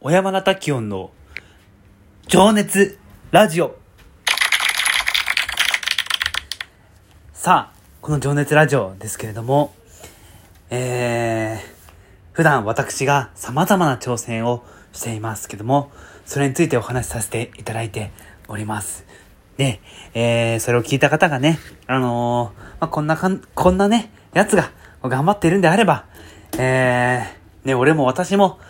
小山田滝音の情熱ラジオ。さあ、この情熱ラジオですけれども、えー、普段私が様々な挑戦をしていますけども、それについてお話しさせていただいております。で、えー、それを聞いた方がね、あのー、まあ、こんなかん、こんなね、やつが頑張っているんであれば、えー、ね、俺も私も、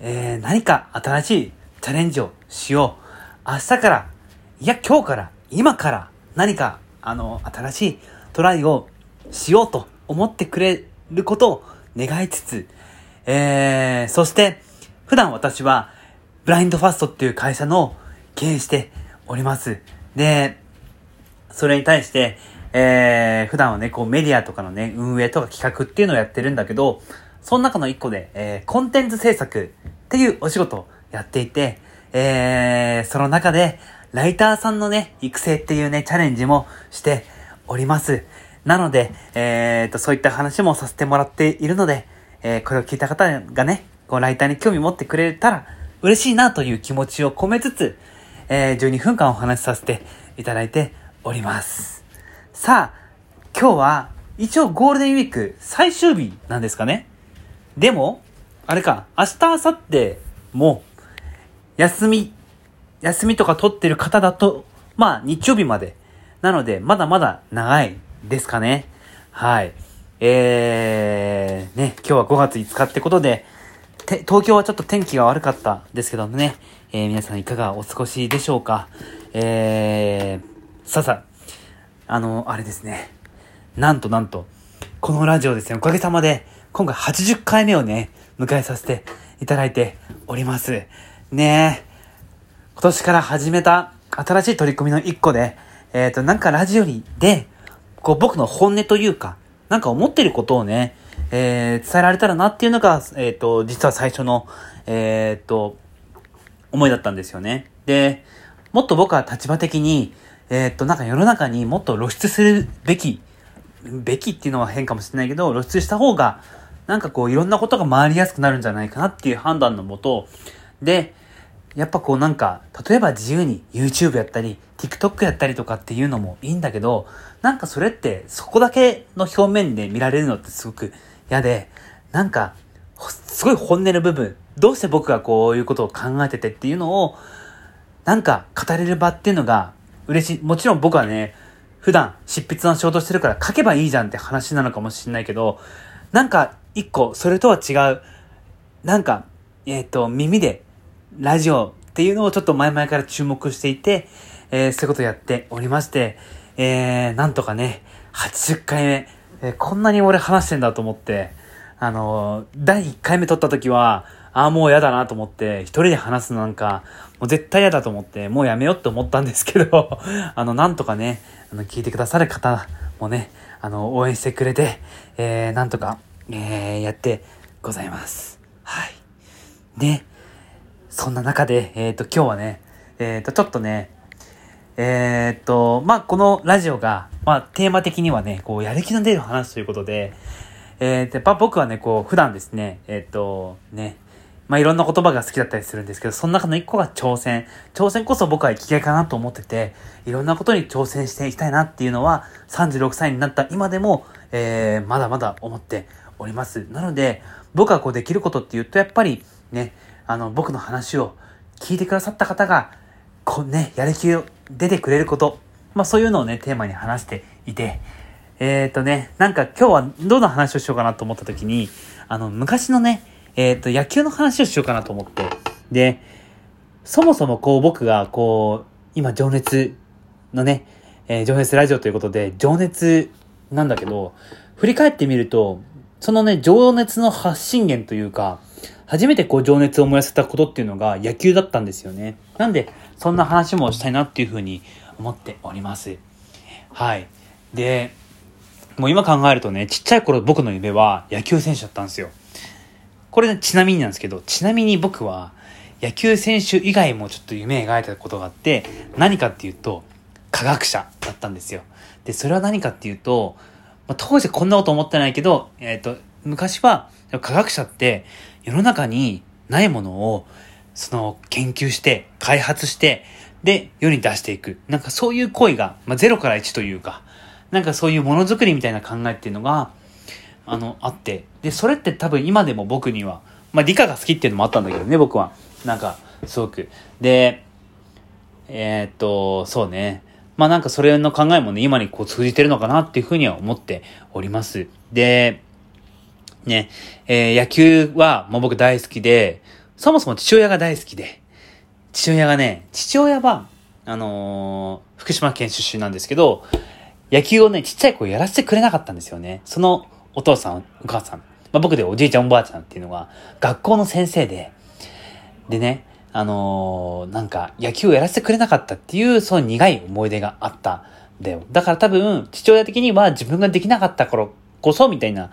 えー、何か新しいチャレンジをしよう。明日から、いや今日から、今から何か、あの、新しいトライをしようと思ってくれることを願いつつ、えー、そして、普段私は、ブラインドファストっていう会社の経営しております。で、それに対して、えー、普段はね、こうメディアとかのね、運営とか企画っていうのをやってるんだけど、その中の一個で、えー、コンテンツ制作っていうお仕事をやっていて、えー、その中で、ライターさんのね、育成っていうね、チャレンジもしております。なので、えーと、そういった話もさせてもらっているので、えー、これを聞いた方がね、こう、ライターに興味持ってくれたら嬉しいなという気持ちを込めつつ、えー、12分間お話しさせていただいております。さあ、今日は、一応ゴールデンウィーク最終日なんですかねでも、あれか、明日、明後日も、休み、休みとか取ってる方だと、まあ、日曜日まで。なので、まだまだ長いですかね。はい。えー、ね、今日は5月5日ってことで、東京はちょっと天気が悪かったですけどもね、えー、皆さんいかがお過ごしでしょうか。えー、さあさあ、あの、あれですね。なんとなんと、このラジオですね、おかげさまで、今回80回目をね、迎えさせていただいております。ねえ。今年から始めた新しい取り組みの一個で、えっ、ー、と、なんかラジオにで、こう僕の本音というか、なんか思ってることをね、えー、伝えられたらなっていうのが、えっ、ー、と、実は最初の、えっ、と、思いだったんですよね。で、もっと僕は立場的に、えっと、なんか世の中にもっと露出するべき、べきっていうのは変かもしれないけど、露出した方が、なんかこういろんなことが回りやすくなるんじゃないかなっていう判断のもと、で、やっぱこうなんか、例えば自由に YouTube やったり、TikTok やったりとかっていうのもいいんだけど、なんかそれってそこだけの表面で見られるのってすごく嫌で、なんか、すごい本音の部分、どうして僕がこういうことを考えててっていうのを、なんか語れる場っていうのが嬉しい。もちろん僕はね、普段執筆の仕事してるから書けばいいじゃんって話なのかもしれないけど、なんか一個、それとは違う、なんか、えっ、ー、と、耳で、ラジオっていうのをちょっと前々から注目していて、えー、そういうことをやっておりまして、えー、なんとかね、80回目、えー、こんなに俺話してんだと思って、あのー、第1回目撮った時は、ああ、もう嫌だなと思って、一人で話すのなんか、もう絶対嫌だと思って、もうやめようって思ったんですけど、あの、なんとかね、あの、聞いてくださる方もね、あの、応援してくれて、えー、なんとか、えー、やってございます。はい。で、そんな中で、えっ、ー、と、今日はね、えっ、ー、と、ちょっとね、えっ、ー、と、まあ、このラジオが、まあ、テーマ的にはね、こう、やる気の出る話ということで、えー、やっぱ僕はね、こう、普段ですね、えっ、と、ね、まあ、いろんな言葉が好きだったりするんですけど、その中の一個が挑戦。挑戦こそ僕は生きがいかなと思ってて、いろんなことに挑戦していきたいなっていうのは、36歳になった今でも、えー、まだまだ思っております。なので、僕がこうできることっていうと、やっぱりね、あの、僕の話を聞いてくださった方が、こうね、やる気を出てくれること、まあそういうのをね、テーマに話していて、えっ、ー、とね、なんか今日はどんな話をしようかなと思った時に、あの、昔のね、えっ、ー、と、野球の話をしようかなと思って、で、そもそもこう僕がこう、今情熱のね、えー、情熱ラジオということで、情熱なんだけど、振り返ってみると、そのね、情熱の発信源というか、初めてこう情熱を燃やせたことっていうのが野球だったんですよね。なんで、そんな話もしたいなっていうふうに思っております。はい。で、もう今考えるとね、ちっちゃい頃僕の夢は野球選手だったんですよ。これ、ね、ちなみになんですけど、ちなみに僕は野球選手以外もちょっと夢描いたことがあって、何かっていうと、科学者だったんですよ。で、それは何かっていうと、まあ、当時こんなこと思ってないけど、えっ、ー、と、昔は科学者って世の中にないものをその研究して、開発して、で、世に出していく。なんかそういう行為が、まあ、0から1というか、なんかそういうものづくりみたいな考えっていうのが、あの、あって。で、それって多分今でも僕には、まあ理科が好きっていうのもあったんだけどね、僕は。なんか、すごく。で、えー、っと、そうね。まあなんかそれの考えもね、今にこう通じてるのかなっていうふうには思っております。で、ね、えー、野球はもう僕大好きで、そもそも父親が大好きで、父親がね、父親は、あのー、福島県出身なんですけど、野球をね、ちっちゃい子やらせてくれなかったんですよね。そのお父さん、お母さん、まあ、僕でおじいちゃんおばあちゃんっていうのが、学校の先生で、でね、あのー、なんか野球をやらせてくれなかったっていう、その苦い思い出があったんだよ。だから多分、父親的には自分ができなかった頃こそ、みたいな、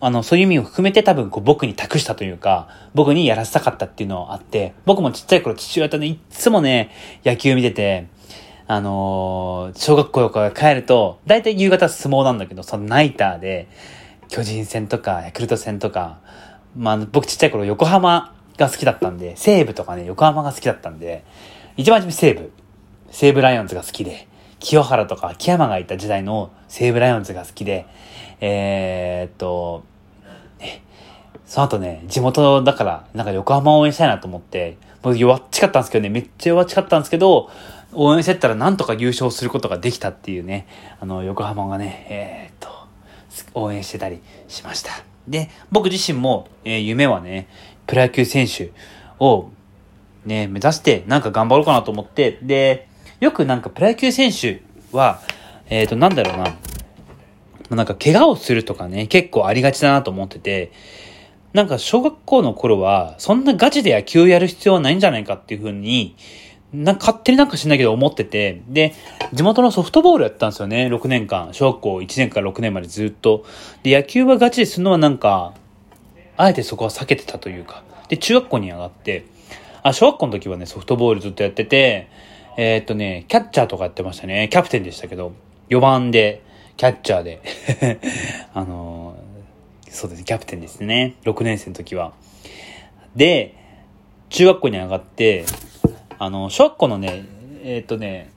あの、そういう意味を含めて多分こう僕に託したというか、僕にやらせたかったっていうのがあって、僕もちっちゃい頃父親とね、いつもね、野球見てて、あのー、小学校から帰ると、だいたい夕方相撲なんだけど、そのナイターで、巨人戦とか、ヤクルト戦とか、まあ、僕ちっちゃい頃横浜が好きだったんで、西武とかね、横浜が好きだったんで、一番初め西武、西武ライオンズが好きで、清原とか秋山がいた時代の西武ライオンズが好きで、えー、っと、ね、その後ね、地元だから、なんか横浜を応援したいなと思って、僕弱っちかったんですけどね、めっちゃ弱っちかったんですけど、応援してったらなんとか優勝することができたっていうね、あの、横浜がね、えー、っと、応援してたりしました。で、僕自身も、えー、夢はね、プロ野球選手をね、目指してなんか頑張ろうかなと思って、で、よくなんかプロ野球選手は、えっ、ー、と、なんだろうな、なんか怪我をするとかね、結構ありがちだなと思ってて、なんか小学校の頃は、そんなガチで野球やる必要はないんじゃないかっていうふうに、なんか勝手になんかしないけど思ってて、で、地元のソフトボールやったんですよね、6年間。小学校1年から6年までずっと。で、野球はガチでするのはなんか、あえてそこは避けてたというか。で、中学校に上がって、あ、小学校の時はね、ソフトボールずっとやってて、えー、っとね、キャッチャーとかやってましたね。キャプテンでしたけど、4番で、キャッチャーで。あのー、そうですね、キャプテンですね。6年生の時は。で、中学校に上がって、あの、小学校のね、えー、っとね、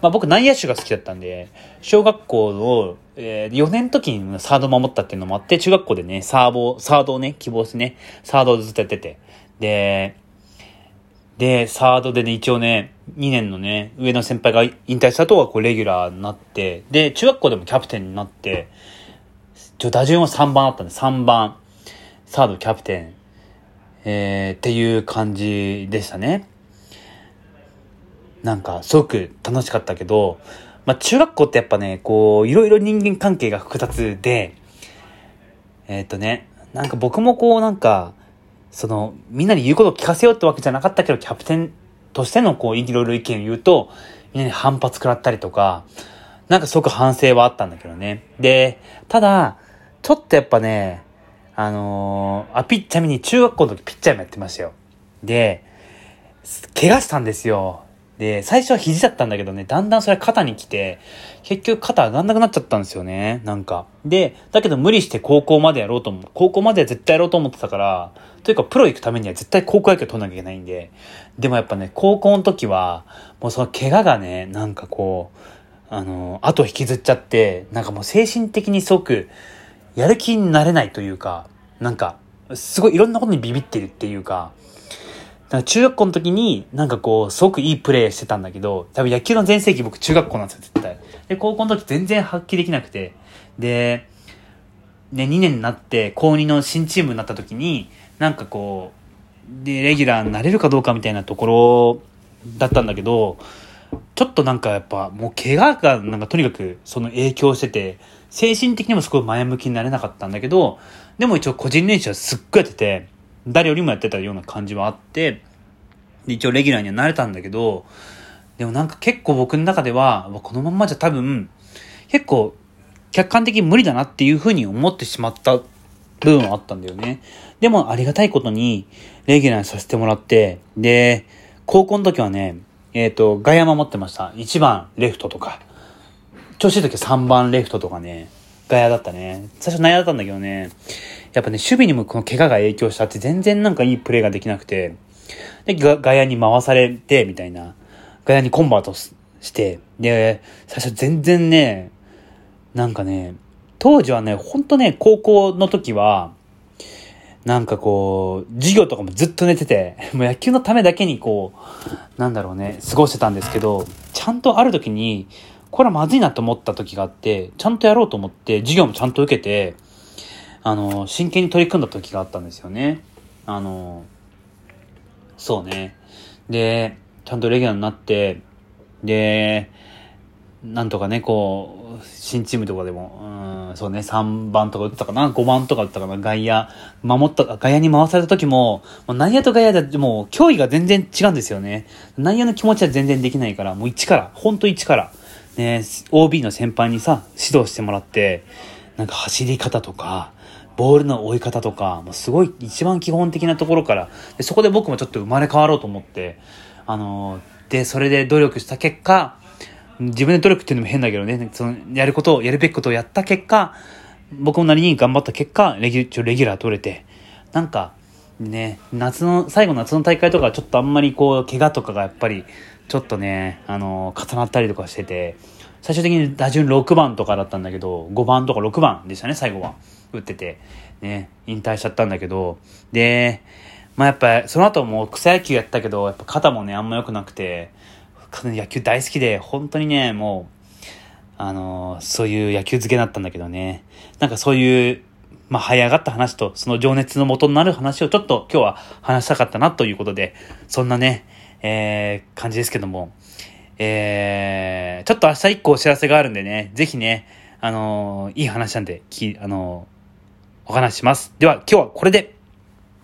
まあ僕内野手が好きだったんで、小学校の、えー、4年の時にサード守ったっていうのもあって、中学校でね、サーボ、サードをね、希望してね、サードをずっとやってて。で、で、サードでね、一応ね、2年のね、上の先輩が引退した後はこうレギュラーになって、で、中学校でもキャプテンになって、ちょ、打順は3番あったんで、3番、サードキャプテン、えー、っていう感じでしたね。なんか、すごく楽しかったけど、まあ、中学校ってやっぱね、こう、いろいろ人間関係が複雑で、えー、っとね、なんか僕もこう、なんか、その、みんなに言うことを聞かせようってわけじゃなかったけど、キャプテンとしてのこう、いろいろ意見を言うと、みんなに反発食らったりとか、なんかすごく反省はあったんだけどね。で、ただ、ちょっとやっぱね、あのー、あ、ピッチャー見に中学校の時ピッチャーもやってましたよ。で、怪我したんですよ。で、最初は肘だったんだけどね、だんだんそれ肩に来て、結局肩上がんなくなっちゃったんですよね、なんか。で、だけど無理して高校までやろうと思う。高校までは絶対やろうと思ってたから、というかプロ行くためには絶対高校野球取らなきゃいけないんで、でもやっぱね、高校の時は、もうその怪我がね、なんかこう、あの、後引きずっちゃって、なんかもう精神的にすごく、やる気になれないというか、なんか、すごいいろんなことにビビってるっていうか、か中学校の時になんかこう、すごくいいプレーしてたんだけど、多分野球の全盛期僕中学校なんですよ、絶対。で、高校の時全然発揮できなくて、で、ね、2年になって高2の新チームになった時に、なんかこう、で、レギュラーになれるかどうかみたいなところだったんだけど、ちょっとなんかやっぱもう怪我がなんかとにかくその影響してて、精神的にもすごい前向きになれなかったんだけど、でも一応個人練習はすっごいやってて、誰よりもやってたような感じはあって、一応レギュラーにはなれたんだけど、でもなんか結構僕の中では、このまんまじゃ多分、結構客観的に無理だなっていうふうに思ってしまった部分はあったんだよね。でもありがたいことに、レギュラーにさせてもらって、で、高校の時はね、えっ、ー、と、外野守ってました。1番レフトとか。調子いい時は3番レフトとかね、外野だったね。最初内野だったんだけどね、やっぱね、守備にもこの怪我が影響したって全然なんかいいプレーができなくて、で、外野に回されて、みたいな。外野にコンバートして、で、最初全然ね、なんかね、当時はね、ほんとね、高校の時は、なんかこう、授業とかもずっと寝てて、もう野球のためだけにこう、なんだろうね、過ごしてたんですけど、ちゃんとある時に、これはまずいなと思った時があって、ちゃんとやろうと思って、授業もちゃんと受けて、あの、真剣に取り組んだ時があったんですよね。あの、そうね。で、ちゃんとレギュラーになって、で、なんとかね、こう、新チームとかでも、うん、そうね、3番とか打ったかな、5番とか打ったかな、外野、守った、外野に回された時も、もう内野と外野でもう脅威が全然違うんですよね。内野の気持ちは全然できないから、もう1から、ほんと1から、ね、OB の先輩にさ、指導してもらって、なんか走り方とか、ボールの追い方とか、もうすごい一番基本的なところから、でそこで僕もちょっと生まれ変わろうと思って、あので、それで努力した結果、自分で努力っていうのも変だけどね、その、やることを、やるべきことをやった結果、僕もなりに頑張った結果、レギュレギュラー取れて、なんか、ね、夏の、最後の夏の大会とかちょっとあんまりこう、怪我とかがやっぱり、ちょっとね、あの、重なったりとかしてて、最終的に打順6番とかだったんだけど、5番とか6番でしたね、最後は。打ってて、ね、引退しちゃったんだけど、で、まあやっぱ、その後も草野球やったけど、やっぱ肩もね、あんま良くなくて、野球大好きで、本当にね、もう、あのー、そういう野球漬けだったんだけどね。なんかそういう、まあ、這い上がった話と、その情熱の元になる話をちょっと今日は話したかったなということで、そんなね、えー、感じですけども、えー、ちょっと明日一個お知らせがあるんでね、ぜひね、あのー、いい話なんで、き、あのー、お話します。では、今日はこれで。